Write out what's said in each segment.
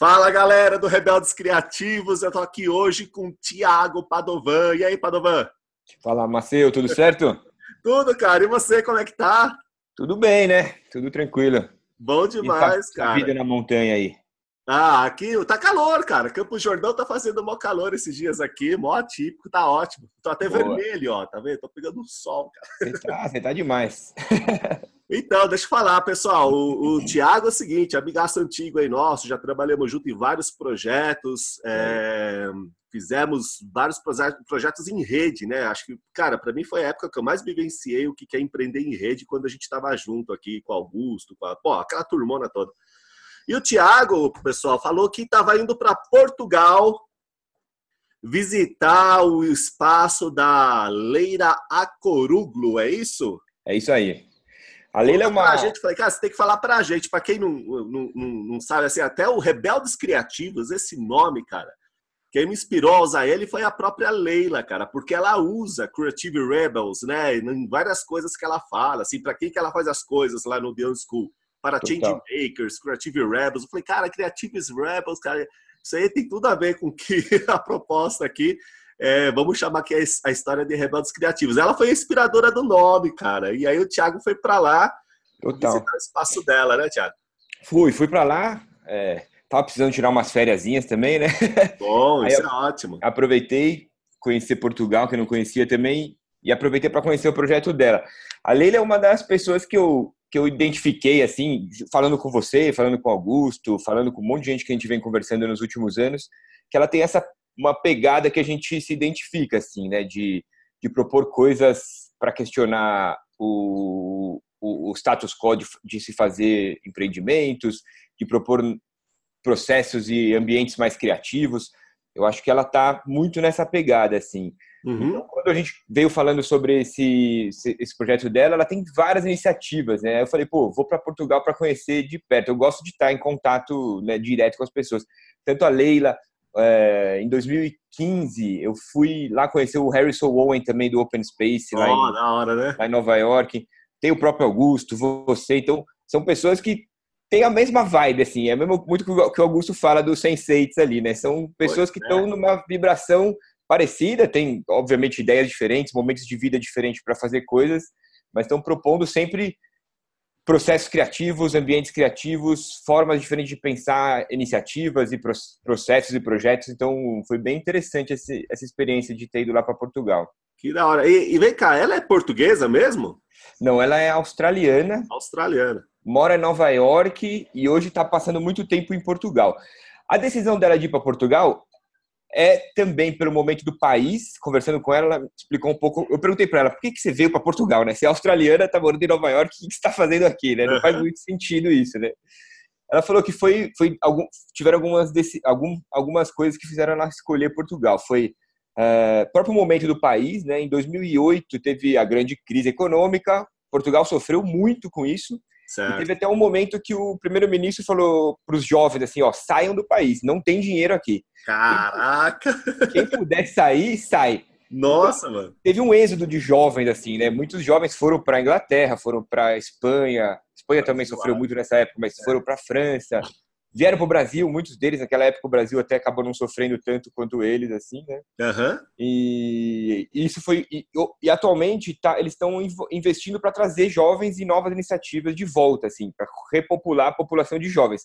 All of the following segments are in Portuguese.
Fala galera do Rebeldes Criativos, eu tô aqui hoje com o Thiago Padovan. E aí, Padovan? Fala, Maceu, tudo certo? tudo, cara. E você, como é que tá? Tudo bem, né? Tudo tranquilo. Bom demais, e tá, cara. vida na montanha aí. Ah, aqui tá calor, cara. Campo Jordão tá fazendo mó calor esses dias aqui, mó atípico, tá ótimo. Tô até Boa. vermelho, ó, tá vendo? Tô pegando sol, cara. Você tá, você tá demais. Então, deixa eu falar, pessoal. O, o Tiago é o seguinte, amigaço antigo aí nosso, já trabalhamos junto em vários projetos, é, fizemos vários projetos em rede, né? Acho que, cara, para mim foi a época que eu mais vivenciei o que é empreender em rede quando a gente estava junto aqui com o Augusto, com a, pô, aquela turmona toda. E o Tiago, pessoal, falou que estava indo para Portugal visitar o espaço da Leira Acoruglo, é isso? É isso aí. A Leila é uma. Pra gente, falei, cara, você tem que falar pra gente, pra quem não, não, não, não sabe, assim, até o Rebeldes Criativos, esse nome, cara, quem me inspirou a usar ele foi a própria Leila, cara, porque ela usa Creative Rebels, né, em várias coisas que ela fala, assim, para quem que ela faz as coisas lá no Beyond School? Para Change Makers, Creative Rebels. Eu falei, cara, Creative Rebels, cara, isso aí tem tudo a ver com que a proposta aqui é, vamos chamar aqui a história de Rebeldes Criativos. Ela foi a inspiradora do nome, cara. E aí o Thiago foi para lá Total. visitar o espaço dela, né, Thiago? Fui, fui para lá. É, tava precisando tirar umas férias também, né? Bom, isso é ótimo. Aproveitei, conhecer Portugal, que eu não conhecia também, e aproveitei para conhecer o projeto dela. A Leila é uma das pessoas que eu, que eu identifiquei, assim, falando com você, falando com o Augusto, falando com um monte de gente que a gente vem conversando nos últimos anos, que ela tem essa uma pegada que a gente se identifica, assim, né? De, de propor coisas para questionar o, o, o, status quo de, de se fazer empreendimentos, de propor processos e ambientes mais criativos. Eu acho que ela está muito nessa pegada, assim. Uhum. Então, quando a gente veio falando sobre esse, esse projeto dela, ela tem várias iniciativas, né? Eu falei, pô, vou para Portugal para conhecer de perto. Eu gosto de estar em contato né, direto com as pessoas. Tanto a Leila, é, em 2015, eu fui lá conhecer o Harrison Owen também do Open Space, lá, oh, em, hora, né? lá em Nova York. Tem o próprio Augusto, você. Então, são pessoas que têm a mesma vibe, assim. É mesmo muito que o Augusto fala dos senseits ali, né? São pessoas que estão é. numa vibração parecida, tem, obviamente, ideias diferentes, momentos de vida diferentes para fazer coisas, mas estão propondo sempre processos criativos, ambientes criativos, formas diferentes de pensar iniciativas e processos e projetos. Então, foi bem interessante esse, essa experiência de ter ido lá para Portugal. Que da hora. E, e, vem cá, ela é portuguesa mesmo? Não, ela é australiana. Australiana. Mora em Nova York e hoje está passando muito tempo em Portugal. A decisão dela de ir para Portugal é também pelo momento do país. Conversando com ela, ela explicou um pouco. Eu perguntei para ela por que, que você veio para Portugal, né? Se é australiana, está morando em Nova York, o que, que você está fazendo aqui, né? Não faz muito sentido isso, né? Ela falou que foi, foi algum, tiveram algumas, algum, algumas coisas que fizeram ela escolher Portugal. Foi é, próprio momento do país, né? Em 2008 teve a grande crise econômica. Portugal sofreu muito com isso. Teve até um momento que o primeiro-ministro falou para os jovens assim, ó, saiam do país, não tem dinheiro aqui. Caraca! Quem puder sair, sai. Nossa, então, mano. Teve um êxodo de jovens, assim, né? Muitos jovens foram para Inglaterra, foram para Espanha. Espanha também sofreu muito nessa época, mas é. foram para França. Vieram para o Brasil, muitos deles naquela época o Brasil até acabou não sofrendo tanto quanto eles, assim, né? Uhum. E isso foi e, e atualmente tá, eles estão investindo para trazer jovens e novas iniciativas de volta, assim, para repopular a população de jovens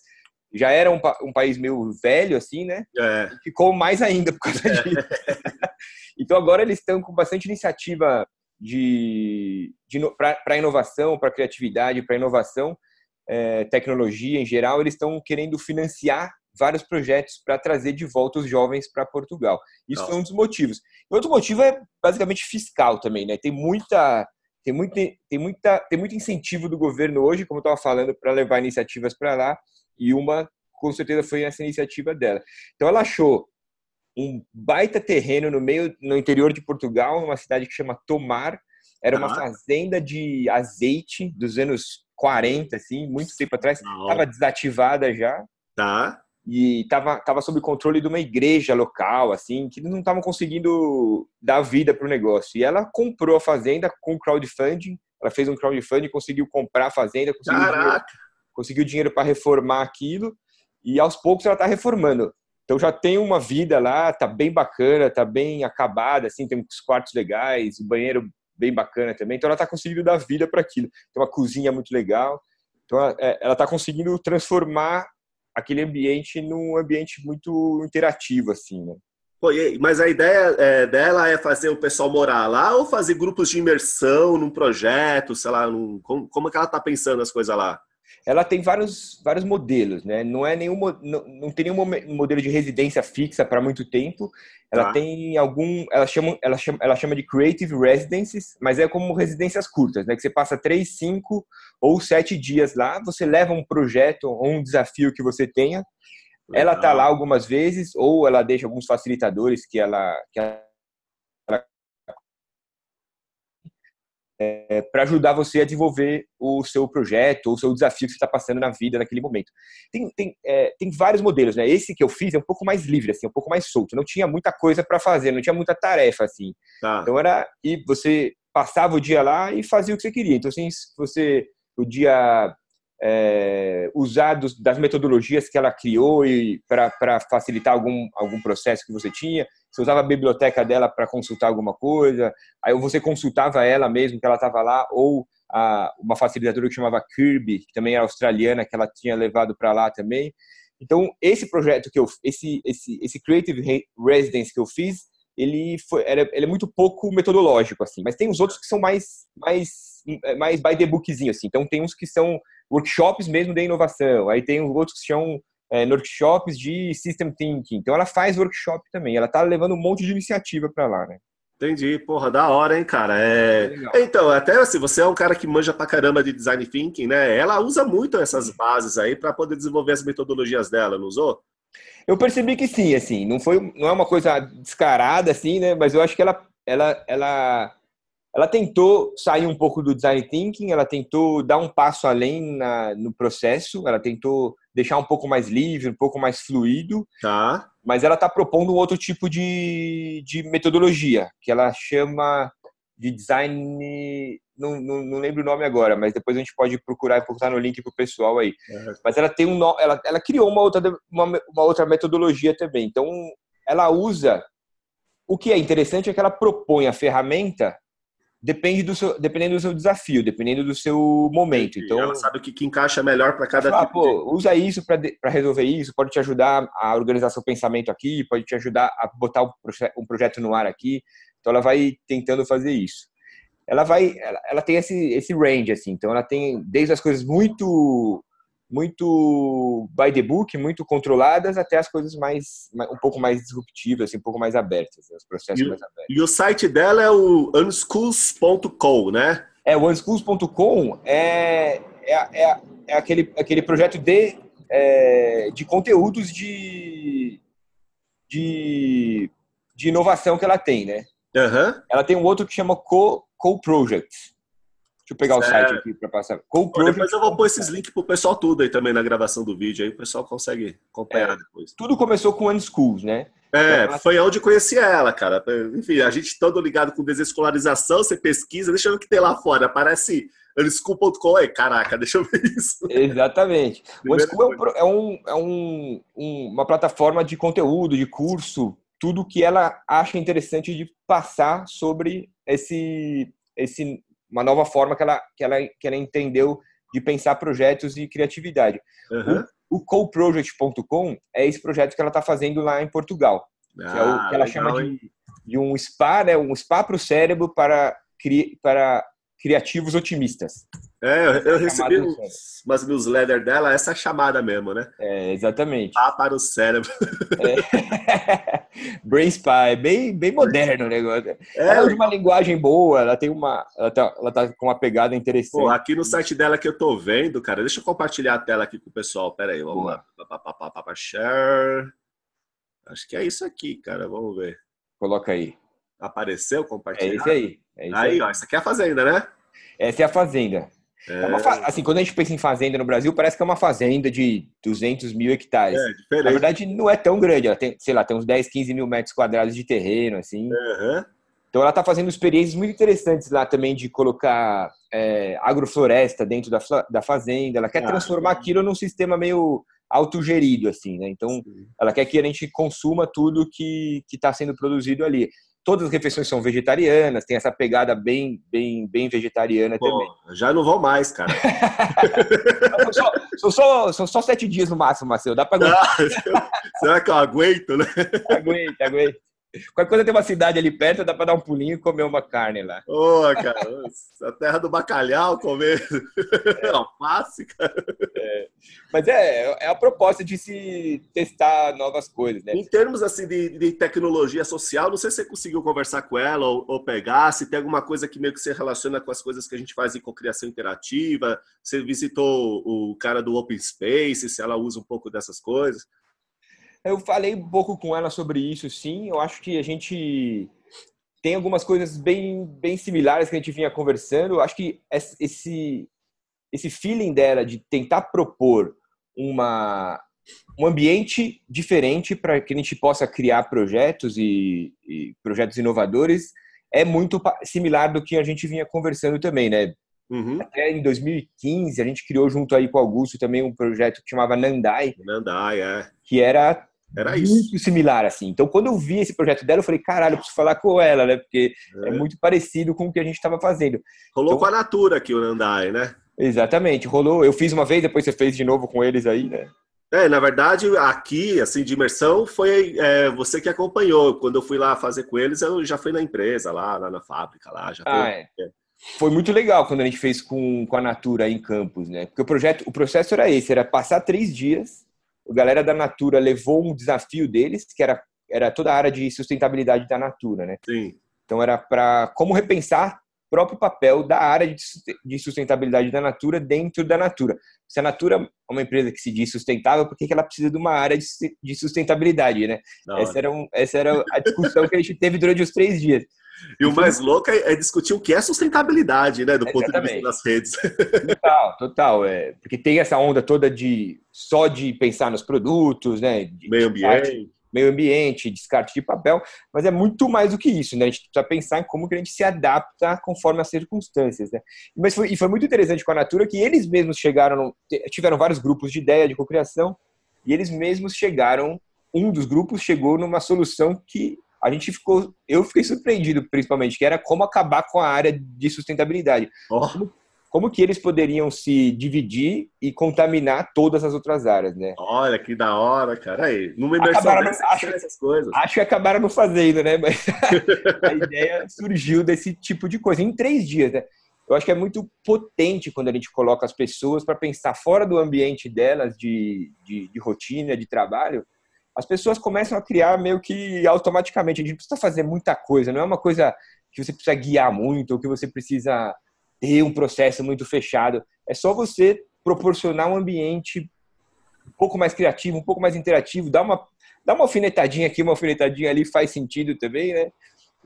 já era um, um país meio velho, assim, né? É. Ficou mais ainda por causa é. disso. então agora eles estão com bastante iniciativa de, de para inovação, para criatividade, para inovação, é, tecnologia em geral. Eles estão querendo financiar vários projetos para trazer de volta os jovens para Portugal. Isso Nossa. foi um dos motivos. E outro motivo é basicamente fiscal também, né? Tem muita tem muito, tem, muita, tem muito incentivo do governo hoje, como eu estava falando, para levar iniciativas para lá. E uma, com certeza, foi essa iniciativa dela. Então, ela achou um baita terreno no meio, no interior de Portugal, numa cidade que chama Tomar. Era uma fazenda de azeite dos anos 40, assim, muito tempo atrás. Estava desativada já. Tá. E estava tava sob controle de uma igreja local, assim, que não estavam conseguindo dar vida para o negócio. E ela comprou a fazenda com crowdfunding. Ela fez um crowdfunding, conseguiu comprar a fazenda, conseguiu Caraca! conseguiu dinheiro para reformar aquilo e aos poucos ela está reformando. Então já tem uma vida lá, tá bem bacana, tá bem acabada, assim, tem uns quartos legais, o banheiro bem bacana também. Então ela está conseguindo dar vida para aquilo. Tem uma cozinha muito legal. Então ela está é, conseguindo transformar aquele ambiente num ambiente muito interativo, assim, né? Pô, mas a ideia é, dela é fazer o pessoal morar lá ou fazer grupos de imersão num projeto, sei lá, num, como, como é que ela está pensando as coisas lá? Ela tem vários, vários modelos, né? Não é nenhum não, não tem nenhum modelo de residência fixa para muito tempo. Ela tá. tem algum, ela chama, ela chama, ela chama de creative residences, mas é como residências curtas, né? Que você passa três, cinco ou sete dias lá. Você leva um projeto ou um desafio que você tenha. Legal. Ela tá lá algumas vezes ou ela deixa alguns facilitadores que ela, que ela é, para ajudar você a desenvolver o seu projeto ou o seu desafio que você está passando na vida naquele momento. Tem, tem, é, tem vários modelos, né? Esse que eu fiz é um pouco mais livre, assim, um pouco mais solto. Não tinha muita coisa para fazer, não tinha muita tarefa, assim. Tá. Então era e você passava o dia lá e fazia o que você queria. Então assim, você podia é, usar dos, das metodologias que ela criou para facilitar algum, algum processo que você tinha. Você usava a biblioteca dela para consultar alguma coisa, aí você consultava ela mesmo, que ela estava lá, ou a, uma facilitadora que chamava Kirby, que também era australiana, que ela tinha levado para lá também. Então, esse projeto que eu, esse, esse, esse Creative Residence que eu fiz, ele foi, era, ele é muito pouco metodológico, assim. Mas tem os outros que são mais, mais, mais by the bookzinho, assim. Então, tem uns que são workshops mesmo de inovação. Aí tem outros que são é, workshops de system thinking. Então ela faz workshop também. Ela tá levando um monte de iniciativa para lá, né? Entendi, porra, da hora, hein, cara. É... é então, até assim, você é um cara que manja pra caramba de design thinking, né? Ela usa muito essas bases aí para poder desenvolver as metodologias dela, não usou? Eu percebi que sim, assim, não foi, não é uma coisa descarada assim, né? Mas eu acho que ela, ela, ela ela tentou sair um pouco do design thinking, ela tentou dar um passo além na, no processo, ela tentou deixar um pouco mais livre, um pouco mais fluido. Tá. Mas ela está propondo um outro tipo de, de metodologia, que ela chama de design. Não, não, não, lembro o nome agora, mas depois a gente pode procurar e botar no link para o pessoal aí. É. Mas ela tem um. Ela, ela criou uma outra, uma, uma outra metodologia também. Então, ela usa. O que é interessante é que ela propõe a ferramenta depende do seu, dependendo do seu desafio, dependendo do seu momento. Então, ela sabe o que, que encaixa melhor para cada fala, tipo. Pô, usa isso para resolver isso, pode te ajudar a organizar seu pensamento aqui, pode te ajudar a botar um projeto no ar aqui. Então, ela vai tentando fazer isso. Ela vai, ela, ela tem esse, esse range assim. Então, ela tem desde as coisas muito muito by the book, muito controladas, até as coisas mais um pouco mais disruptivas, assim, um pouco mais abertas, né? os processos e, mais abertos. E o site dela é o unschools.com, né? É, o unschools.com é, é, é, é, aquele, aquele projeto de, é, de conteúdos de, de, de inovação que ela tem, né? Uhum. Ela tem um outro que chama Co, Co Project. Deixa eu pegar o site aqui para passar. Pô, depois eu vou pôr esses links pro pessoal tudo aí também na gravação do vídeo, aí o pessoal consegue acompanhar é, depois. Tudo começou com One Schools, né? É, então, foi onde conheci ela, cara. Enfim, a gente todo ligado com desescolarização, você pesquisa, deixa eu ver o que tem lá fora. Aparece unschool.com aí, caraca, deixa eu ver isso. Exatamente. O Unschool é, um, é um, um, uma plataforma de conteúdo, de curso, tudo que ela acha interessante de passar sobre esse, esse uma nova forma que ela, que ela, que ela entendeu de pensar projetos e criatividade. Uhum. O, o coproject.com é esse projeto que ela está fazendo lá em Portugal, ah, que é o ah, que ela legal, chama de, de, um spa, né, um spa para o cérebro para, para criativos otimistas. É, eu, eu recebi uns, umas newsletters dela, essa chamada mesmo, né? É, exatamente. Spa para o cérebro. É. Brain Spy, bem, bem moderno o negócio. É, ela usa uma linguagem boa, ela tem uma. Ela tá, ela tá com uma pegada interessante. Pô, aqui no site dela que eu tô vendo, cara, deixa eu compartilhar a tela aqui com o pessoal. Pera aí, vamos boa. lá. Share. Acho que é isso aqui, cara. Vamos ver. Coloca aí. Apareceu, compartilhar? É isso aí. É isso aí, aí, ó, essa aqui é a fazenda, né? Essa é a fazenda. É... É fa... Assim, quando a gente pensa em fazenda no Brasil, parece que é uma fazenda de 200 mil hectares. É, diferente. Na verdade, não é tão grande. Ela tem, sei lá, tem uns 10, 15 mil metros quadrados de terreno, assim. Uhum. Então, ela está fazendo experiências muito interessantes lá também de colocar é, agrofloresta dentro da, da fazenda. Ela quer ah, transformar aquilo num sistema meio autogerido, assim, né? Então, Sim. ela quer que a gente consuma tudo que está sendo produzido ali. Todas as refeições são vegetarianas, tem essa pegada bem, bem, bem vegetariana Pô, também. Já não vou mais, cara. são, só, são, só, são só sete dias no máximo, Marcelo. Dá para aguentar. Será que eu aguento, né? Aguenta, aguenta. Qualquer coisa tem uma cidade ali perto, dá para dar um pulinho e comer uma carne lá. Ô, oh, cara, a terra do bacalhau, comer é. alface, cara. É. Mas é, é a proposta de se testar novas coisas, né? Em termos, assim, de, de tecnologia social, não sei se você conseguiu conversar com ela ou, ou, pegar, se tem alguma coisa que meio que se relaciona com as coisas que a gente faz em cocriação interativa, você visitou o cara do Open Space, se ela usa um pouco dessas coisas. Eu falei um pouco com ela sobre isso, sim. Eu acho que a gente tem algumas coisas bem, bem similares que a gente vinha conversando. Eu acho que esse, esse feeling dela de tentar propor uma, um ambiente diferente para que a gente possa criar projetos e, e, projetos inovadores é muito similar do que a gente vinha conversando também, né? Uhum. Até em 2015 a gente criou junto aí com o Augusto também um projeto que chamava Nandai. Nandai, é. Que era era isso. Muito similar, assim. Então, quando eu vi esse projeto dela, eu falei, caralho, eu preciso falar com ela, né? Porque é, é muito parecido com o que a gente estava fazendo. Rolou então, com a Natura aqui o Nandai, né? Exatamente, rolou. Eu fiz uma vez, depois você fez de novo com eles aí, né? É, na verdade, aqui, assim, de imersão, foi é, você que acompanhou. Quando eu fui lá fazer com eles, eu já fui na empresa, lá, lá na fábrica, lá. Já ah, é. Foi muito legal quando a gente fez com, com a Natura em campus, né? Porque o projeto, o processo era esse, era passar três dias a galera da Natura levou um desafio deles, que era, era toda a área de sustentabilidade da Natura, né? Sim. Então era para como repensar o próprio papel da área de sustentabilidade da Natura dentro da Natura. Se a Natura é uma empresa que se diz sustentável, por que ela precisa de uma área de sustentabilidade, né? Essa era, um, essa era a discussão que a gente teve durante os três dias. E o mais louco é, é, discutir o que é sustentabilidade, né? Do ponto de vista das redes. Total, total. É, porque tem essa onda toda de só de pensar nos produtos, né? De, meio ambiente. meio ambiente, descarte de papel, mas é muito mais do que isso, né? A gente precisa pensar em como que a gente se adapta conforme as circunstâncias, né? Mas foi, e foi muito interessante com a Natura que eles mesmos chegaram, tiveram vários grupos de ideia, de cocriação, e eles mesmos chegaram, um dos grupos chegou numa solução que a gente ficou, eu fiquei surpreendido principalmente, que era como acabar com a área de sustentabilidade. Oh. Como, como, que eles poderiam se dividir e contaminar todas as outras áreas, né? Olha que da hora, cara. Aí, numa imersão acabaram dessa, acho, essas coisas. Acho que acabaram não fazendo, né? Mas a ideia surgiu desse tipo de coisa em três dias, né? Eu acho que é muito potente quando a gente coloca as pessoas para pensar fora do ambiente delas de, de, de rotina, de trabalho, as pessoas começam a criar meio que automaticamente. A gente precisa fazer muita coisa, não é uma coisa que você precisa guiar muito ou que você precisa ter um processo muito fechado. É só você proporcionar um ambiente um pouco mais criativo, um pouco mais interativo, dar uma, dar uma alfinetadinha aqui, uma alfinetadinha ali, faz sentido também, né?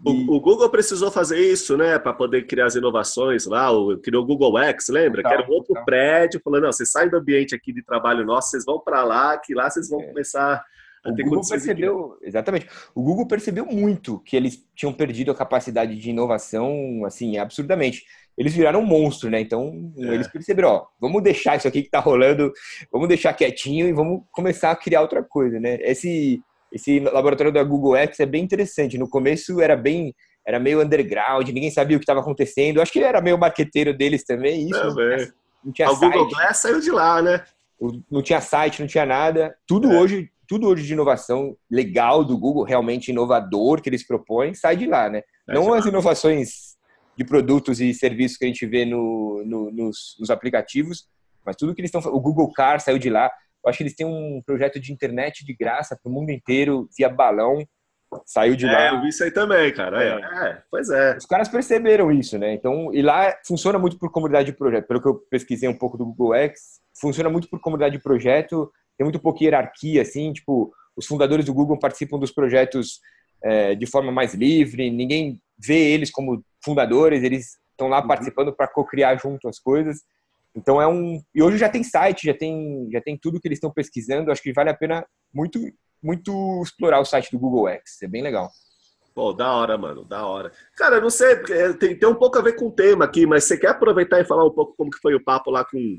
O, o, Google precisou fazer isso, né, para poder criar as inovações lá. O, criou o Google X, lembra? Total, que era um outro total. prédio, falando: não, vocês saem do ambiente aqui de trabalho nosso, vocês vão para lá, que lá vocês vão é. começar o Google percebeu, exatamente. O Google percebeu muito que eles tinham perdido a capacidade de inovação, assim, absurdamente. Eles viraram um monstro, né? Então, é. eles perceberam, ó, vamos deixar isso aqui que tá rolando, vamos deixar quietinho e vamos começar a criar outra coisa, né? Esse esse laboratório da Google X é bem interessante. No começo era bem era meio underground, ninguém sabia o que estava acontecendo. Acho que ele era meio marqueteiro deles também, isso. É, não tinha, o Google Glass saiu de lá, né? Não tinha site, não tinha nada. Tudo é. hoje tudo hoje de inovação legal do Google, realmente inovador que eles propõem, sai de lá, né? É Não as inovações de produtos e serviços que a gente vê no, no, nos, nos, aplicativos, mas tudo que eles estão O Google Car saiu de lá. Eu acho que eles têm um projeto de internet de graça para o mundo inteiro, via balão. Saiu de é, lá. Eu vi isso aí também, cara. É. é. pois é. Os caras perceberam isso, né? Então, e lá funciona muito por comunidade de projeto. Pelo que eu pesquisei um pouco do Google X, funciona muito por comunidade de projeto tem muito pouca hierarquia, assim, tipo, os fundadores do Google participam dos projetos é, de forma mais livre, ninguém vê eles como fundadores, eles estão lá uhum. participando para co-criar junto as coisas. Então é um e hoje já tem site, já tem já tem tudo que eles estão pesquisando. Acho que vale a pena muito muito explorar o site do Google X. É bem legal. Pô, da hora, mano, da hora. Cara, não sei, tem, tem um pouco a ver com o tema aqui, mas você quer aproveitar e falar um pouco como que foi o papo lá com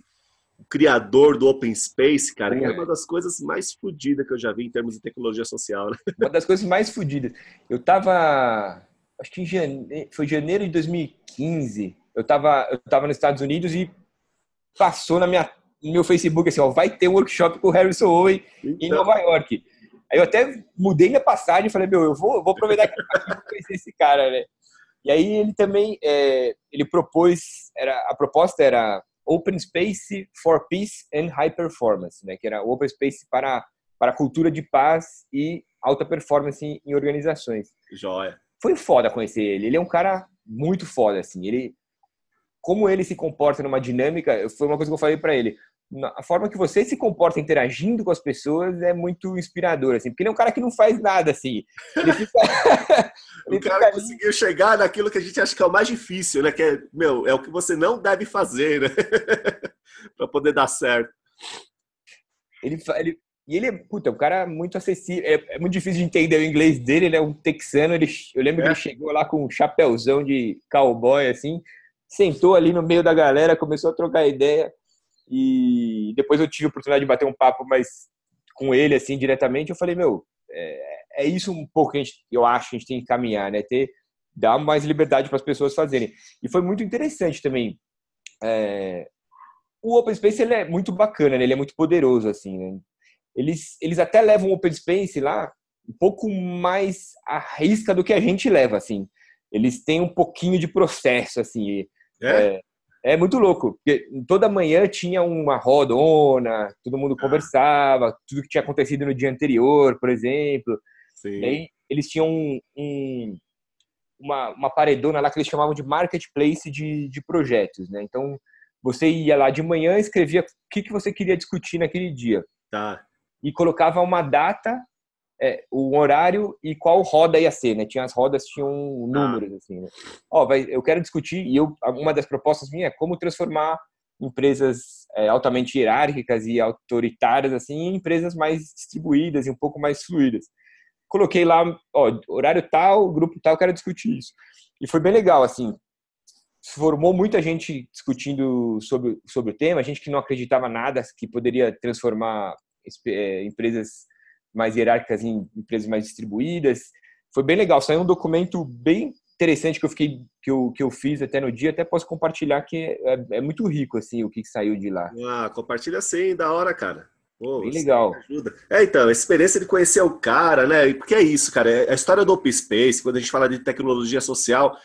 criador do Open Space, cara, é. é uma das coisas mais fodidas que eu já vi em termos de tecnologia social. Né? Uma das coisas mais fodidas. Eu tava, acho que em janeiro, foi janeiro de 2015, eu tava, eu tava nos Estados Unidos e passou na minha, no meu Facebook assim, ó, vai ter um workshop com o Harrison Owen então... em Nova York. Aí eu até mudei minha passagem e falei, meu, eu vou, vou aproveitar que eu conhecer esse cara, né? E aí ele também, é, ele propôs, era, a proposta era Open Space for Peace and High Performance, né? Que era Open Space para para cultura de paz e alta performance em, em organizações. Joia. Foi foda conhecer ele. Ele é um cara muito foda, assim. Ele, como ele se comporta numa dinâmica, foi uma coisa que eu falei para ele a forma que você se comporta interagindo com as pessoas é muito inspiradora, assim, porque ele é um cara que não faz nada, assim. Ele fica... ele o cara fica conseguiu chegar naquilo que a gente acha que é o mais difícil, né? Que é, meu, é o que você não deve fazer, né? para poder dar certo. Ele, ele, e ele é, puta, um cara muito acessível. É, é, muito difícil de entender o inglês dele, ele é um texano. Ele, eu lembro é. que ele chegou lá com um chapéuzão de cowboy, assim, sentou ali no meio da galera, começou a trocar ideia e depois eu tive a oportunidade de bater um papo mais com ele, assim, diretamente. Eu falei, meu, é, é isso um pouco que a gente, eu acho que a gente tem que caminhar, né? Ter, dar mais liberdade para as pessoas fazerem. E foi muito interessante também. É, o Open Space ele é muito bacana, né? ele é muito poderoso, assim, né? Eles, eles até levam o Open Space lá um pouco mais à risca do que a gente leva, assim. Eles têm um pouquinho de processo, assim. É? É, é muito louco, porque toda manhã tinha uma rodona, todo mundo ah. conversava, tudo que tinha acontecido no dia anterior, por exemplo. Sim. aí eles tinham um, um, uma, uma paredona lá que eles chamavam de marketplace de, de projetos, né? Então, você ia lá de manhã, escrevia o que, que você queria discutir naquele dia. Tá. E colocava uma data é, o horário e qual roda ia ser, né? Tinha as rodas tinham números assim. Né? Ó, vai, eu quero discutir e eu uma das propostas minha é como transformar empresas é, altamente hierárquicas e autoritárias assim em empresas mais distribuídas e um pouco mais fluídas. Coloquei lá, ó, horário tal, grupo tal, quero discutir isso. E foi bem legal assim. Formou muita gente discutindo sobre sobre o tema, gente que não acreditava nada que poderia transformar é, empresas mais hierárquicas em empresas mais distribuídas. Foi bem legal. Saiu um documento bem interessante que eu fiquei que eu, que eu fiz até no dia, até posso compartilhar que é, é muito rico assim o que saiu de lá. Ah, compartilha sim, da hora, cara. Pô, bem legal. Ajuda. É, então, a experiência de conhecer o cara, né? Porque é isso, cara. É a história do Open Space, quando a gente fala de tecnologia social,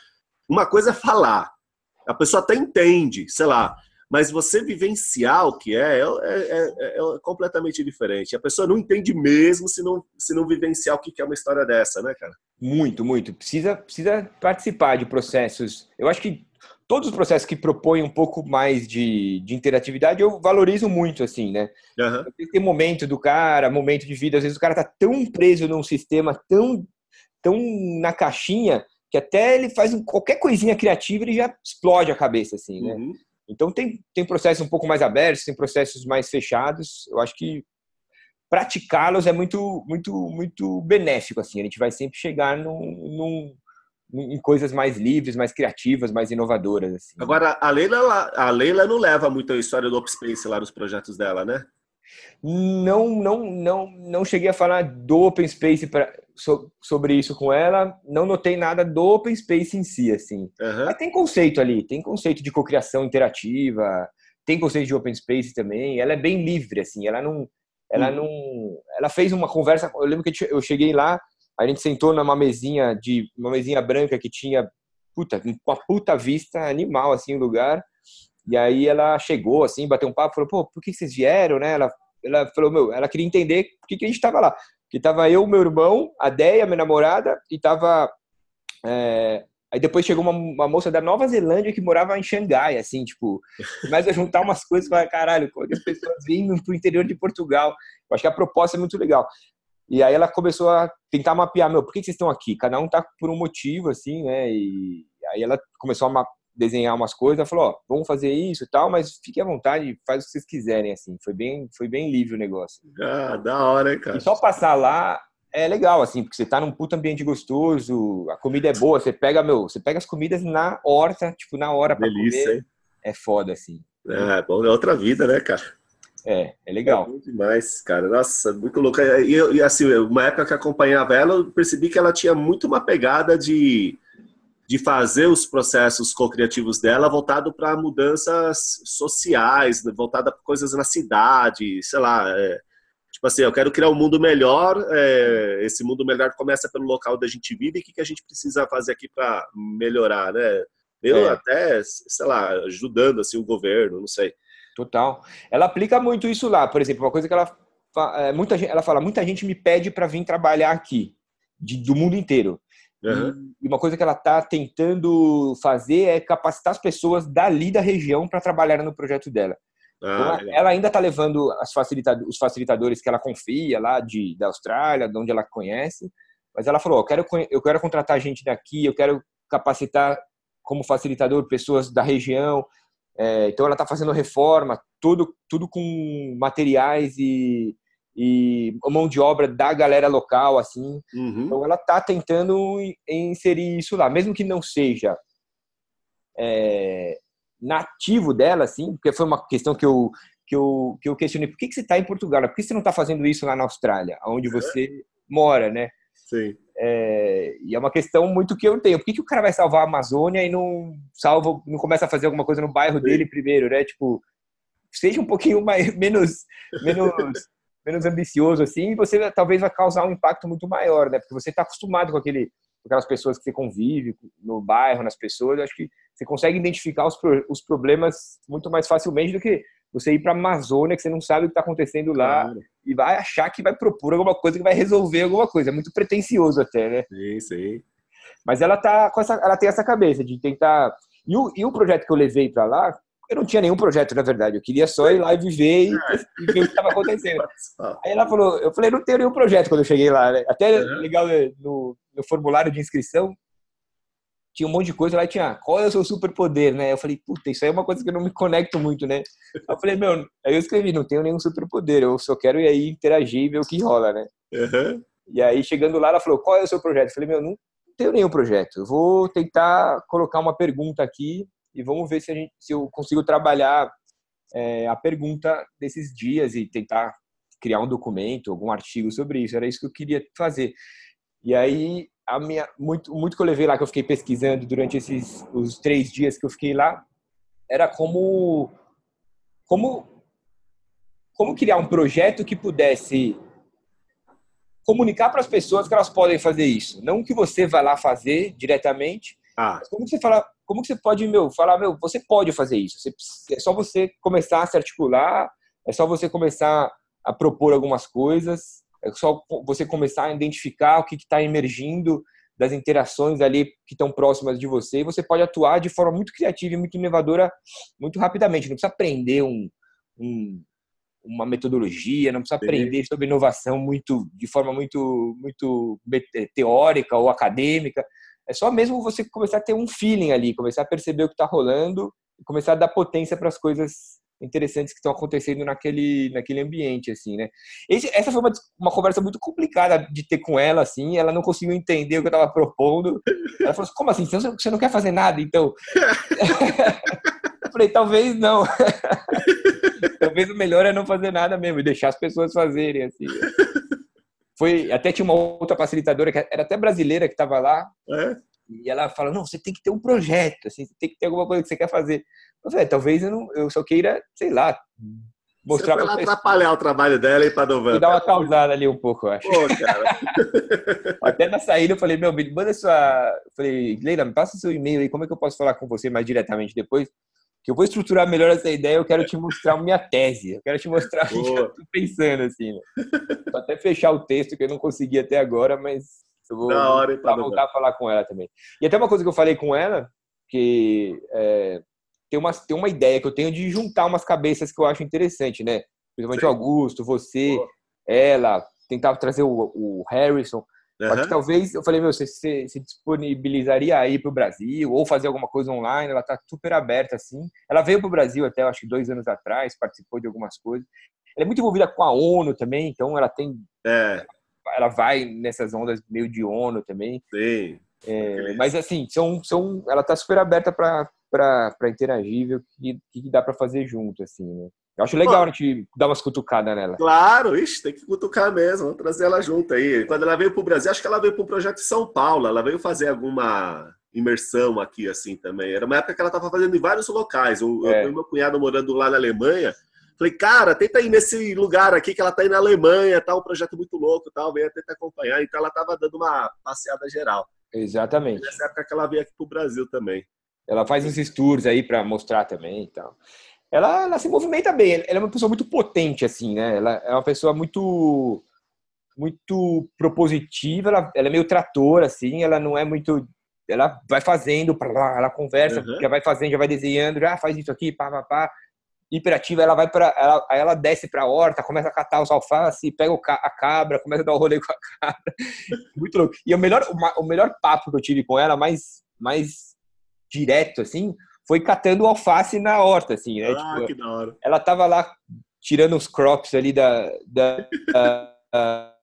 uma coisa é falar. A pessoa até entende, sei lá, mas você vivenciar o que é é, é, é, é, completamente diferente. A pessoa não entende mesmo se não, se não vivenciar o que é uma história dessa, né, cara? Muito, muito. Precisa, precisa participar de processos. Eu acho que todos os processos que propõem um pouco mais de, de interatividade eu valorizo muito, assim, né? Uhum. Tem momento do cara, momento de vida, às vezes o cara tá tão preso num sistema, tão, tão na caixinha, que até ele faz qualquer coisinha criativa ele já explode a cabeça, assim, né? Uhum. Então tem, tem processos um pouco mais abertos, tem processos mais fechados. Eu acho que praticá-los é muito muito muito benéfico assim. A gente vai sempre chegar num, num, em coisas mais livres, mais criativas, mais inovadoras. Assim. Agora a Leila a Leila não leva muito a história do Open Space lá nos projetos dela, né? Não, não, não, não cheguei a falar do Open Space pra, so, sobre isso com ela. Não notei nada do Open Space em si, assim. Uhum. Mas tem conceito ali, tem conceito de cocriação interativa, tem conceito de Open Space também. Ela é bem livre, assim. Ela não, ela uhum. não, ela fez uma conversa. Eu lembro que eu cheguei lá, a gente sentou numa mesinha de uma mesinha branca que tinha puta, com a puta vista animal assim o lugar. E aí ela chegou, assim, bateu um papo, falou, pô, por que vocês vieram, né? Ela, ela falou, meu, ela queria entender por que, que a gente tava lá. Que tava eu, meu irmão, a Deia, minha namorada, e tava... É... Aí depois chegou uma, uma, moça da Nova Zelândia que morava em Xangai, assim, tipo, começa a juntar umas coisas fala, caralho, é as pessoas vindo pro interior de Portugal. Eu acho que a proposta é muito legal. E aí ela começou a tentar mapear, meu, por que vocês estão aqui? Cada um tá por um motivo, assim, né? E aí ela começou a desenhar umas coisas, falou, ó, vamos fazer isso e tal, mas fique à vontade, faz o que vocês quiserem, assim. Foi bem, foi bem livre o negócio. Ah, da hora, hein, cara. E só passar lá é legal, assim, porque você tá num puto ambiente gostoso, a comida é boa, você pega, meu, você pega as comidas na horta, tipo, na hora pra Delícia, comer. Hein? É foda, assim. É, bom, é outra vida, né, cara? É, é legal. É demais, cara. Nossa, muito louco. E, e assim, uma época que acompanhava ela, eu percebi que ela tinha muito uma pegada de, de fazer os processos co-criativos dela voltado para mudanças sociais, voltada para coisas na cidade, sei lá. É, tipo assim, eu quero criar um mundo melhor. É, esse mundo melhor começa pelo local onde a gente vive e o que, que a gente precisa fazer aqui para melhorar, né? Eu é. até, sei lá, ajudando assim o governo, não sei. Total. Ela aplica muito isso lá. Por exemplo, uma coisa que ela é, muita gente, ela fala, muita gente me pede para vir trabalhar aqui, de, do mundo inteiro. Uhum. E uma coisa que ela está tentando fazer é capacitar as pessoas dali da região para trabalhar no projeto dela. Ah, então, ela ainda está levando os facilitadores que ela confia lá de, da Austrália, de onde ela conhece, mas ela falou: eu quero, eu quero contratar gente daqui, eu quero capacitar como facilitador pessoas da região. É, então ela está fazendo reforma, tudo, tudo com materiais e, e mão de obra da galera local, assim. Uhum. Então ela está tentando inserir isso lá, mesmo que não seja é, nativo dela, assim, porque foi uma questão que eu que eu, que eu questionei, por que, que você está em Portugal? Por que você não está fazendo isso lá na Austrália, onde você é. mora, né? Sim. É, e é uma questão muito que eu tenho. Por que, que o cara vai salvar a Amazônia e não salva, não começa a fazer alguma coisa no bairro dele primeiro, né? Tipo, seja um pouquinho mais menos menos menos ambicioso assim, e você talvez vai causar um impacto muito maior, né? Porque você está acostumado com aquele com aquelas pessoas que você convive no bairro, nas pessoas, eu acho que você consegue identificar os, os problemas muito mais facilmente do que você ir para a Amazônia, que você não sabe o que está acontecendo lá, claro. e vai achar que vai propor alguma coisa, que vai resolver alguma coisa. É muito pretencioso até, né? Sim, sim. Mas ela, tá com essa, ela tem essa cabeça de tentar... E o, e o projeto que eu levei para lá, eu não tinha nenhum projeto, na verdade. Eu queria só ir lá e viver e, e ver o que estava acontecendo. Aí ela falou, eu falei, não tenho nenhum projeto quando eu cheguei lá. Né? Até legal né, no, no formulário de inscrição, tinha um monte de coisa lá e tinha, qual é o seu superpoder, né? Eu falei, puta, isso aí é uma coisa que eu não me conecto muito, né? Eu falei, meu, aí eu escrevi, não tenho nenhum superpoder, eu só quero ir aí interagir e ver o que rola, né? Uhum. E aí, chegando lá, ela falou, qual é o seu projeto? Eu falei, meu, não tenho nenhum projeto, eu vou tentar colocar uma pergunta aqui e vamos ver se, a gente, se eu consigo trabalhar é, a pergunta desses dias e tentar criar um documento, algum artigo sobre isso. Era isso que eu queria fazer. E aí a minha muito muito que eu levei lá que eu fiquei pesquisando durante esses os três dias que eu fiquei lá era como como como criar um projeto que pudesse comunicar para as pessoas que elas podem fazer isso, não que você vá lá fazer diretamente. Ah. como você fala, como que você pode meu falar meu, você pode fazer isso. Você, é só você começar a se articular, é só você começar a propor algumas coisas é só você começar a identificar o que está emergindo das interações ali que estão próximas de você e você pode atuar de forma muito criativa e muito inovadora muito rapidamente. Não precisa aprender um, um, uma metodologia, não precisa aprender sobre inovação muito de forma muito muito teórica ou acadêmica. É só mesmo você começar a ter um feeling ali, começar a perceber o que está rolando começar a dar potência para as coisas interessantes que estão acontecendo naquele, naquele ambiente, assim, né? Esse, essa foi uma, uma conversa muito complicada de ter com ela, assim, ela não conseguiu entender o que eu estava propondo. Ela falou assim, como assim? Você não quer fazer nada, então? eu falei, talvez não. talvez o melhor é não fazer nada mesmo, e deixar as pessoas fazerem, assim. Foi, até tinha uma outra facilitadora, que era até brasileira, que estava lá, é? e ela fala, não, você tem que ter um projeto, assim, tem que ter alguma coisa que você quer fazer. Eu falei, talvez eu, não, eu só queira, sei lá, mostrar para atrapalhar o trabalho dela e para E dar uma causada ali um pouco, eu acho. Pô, cara. Até na saída eu falei, meu, me manda sua. Eu falei, Leila, me passa seu e-mail aí, como é que eu posso falar com você mais diretamente depois? Que eu vou estruturar melhor essa ideia, eu quero te mostrar minha tese, eu quero te mostrar o que eu tô pensando, assim. Né? Vou até fechar o texto que eu não consegui até agora, mas eu vou hora, voltar a falar com ela também. E até uma coisa que eu falei com ela, que é, tem uma, tem uma ideia que eu tenho de juntar umas cabeças que eu acho interessante, né? Principalmente o Augusto, você, Pô. ela, tentar trazer o, o Harrison. Uhum. Só que talvez, eu falei, meu, você se, se disponibilizaria aí para o Brasil ou fazer alguma coisa online? Ela está super aberta, assim. Ela veio para o Brasil até, acho que dois anos atrás, participou de algumas coisas. Ela é muito envolvida com a ONU também, então ela tem... É. Ela vai nessas ondas meio de ONU também. Sim. É, mas assim, são, são, ela tá super aberta para interagir, ver o que, que dá para fazer junto, assim, né? Eu acho legal Pô, a gente dar umas cutucadas nela. Claro, ixi, tem que cutucar mesmo, vamos trazer ela junto aí. Quando ela veio para o Brasil, acho que ela veio para o projeto de São Paulo, ela veio fazer alguma imersão aqui, assim, também. Era uma época que ela estava fazendo em vários locais. Eu, é. eu tenho meu cunhado morando lá na Alemanha, falei, cara, tenta ir nesse lugar aqui que ela está aí na Alemanha, tá um projeto muito louco, tal, venha tentar acompanhar. Então ela estava dando uma passeada geral. Exatamente. Nessa época que ela veio aqui para o Brasil também. Ela faz uns tours aí para mostrar também e tal ela, ela se movimenta bem. Ela é uma pessoa muito potente, assim, né? Ela é uma pessoa muito muito propositiva, ela, ela é meio trator, assim, ela não é muito... Ela vai fazendo, ela conversa, uhum. já vai fazendo, já vai desenhando, já faz isso aqui, pá, pá, pá. Hiperativa, ela vai para ela, ela desce para a horta, começa a catar os alface, pega a cabra, começa a dar o um rolê com a cabra. Muito louco. E o melhor, o melhor papo que eu tive com ela, mais, mais direto, assim, foi catando alface na horta, assim, né? Ah, tipo, que da hora. Ela tava lá tirando os crops ali da. da, da, da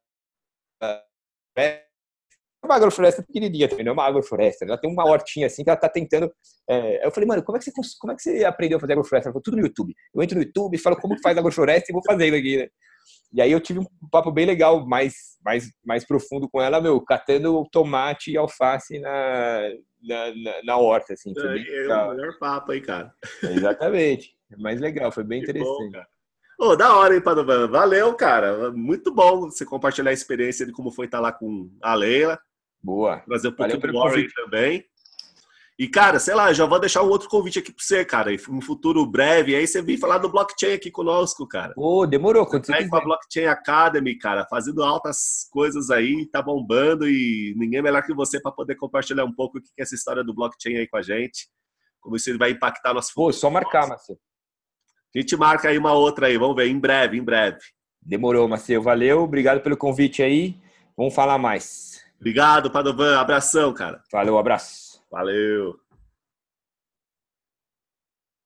é uma agrofloresta pequenininha também, não é uma agrofloresta. Ela tem uma hortinha assim que ela tá tentando. É... eu falei, mano, como é, que você, como é que você aprendeu a fazer agrofloresta? Ela falou, tudo no YouTube. Eu entro no YouTube, falo como faz agrofloresta e vou fazendo aqui, né? E aí eu tive um papo bem legal, mais, mais, mais profundo com ela, meu, catando tomate e alface na, na, na, na horta, assim. Foi é, é o melhor papo aí, cara. Exatamente. É mais legal, foi bem que interessante. Bom, oh, da hora, hein, Padovan? Valeu, cara. Muito bom você compartilhar a experiência de como foi estar lá com a Leila. Boa. Trazer um pouquinho do Warren também. E, cara, sei lá, já vou deixar um outro convite aqui para você, cara. Em um futuro breve, aí você vir falar do blockchain aqui conosco, cara. Ô, oh, demorou. Quando você com a Blockchain Academy, cara, fazendo altas coisas aí, tá bombando e ninguém melhor que você para poder compartilhar um pouco o que é essa história do blockchain aí com a gente. Como isso vai impactar nosso futuro. Pô, só marcar, Marcelo. A gente marca aí uma outra aí, vamos ver, em breve, em breve. Demorou, Marcelo. Valeu, obrigado pelo convite aí. Vamos falar mais. Obrigado, Padovan. Abração, cara. Valeu, abraço. Valeu.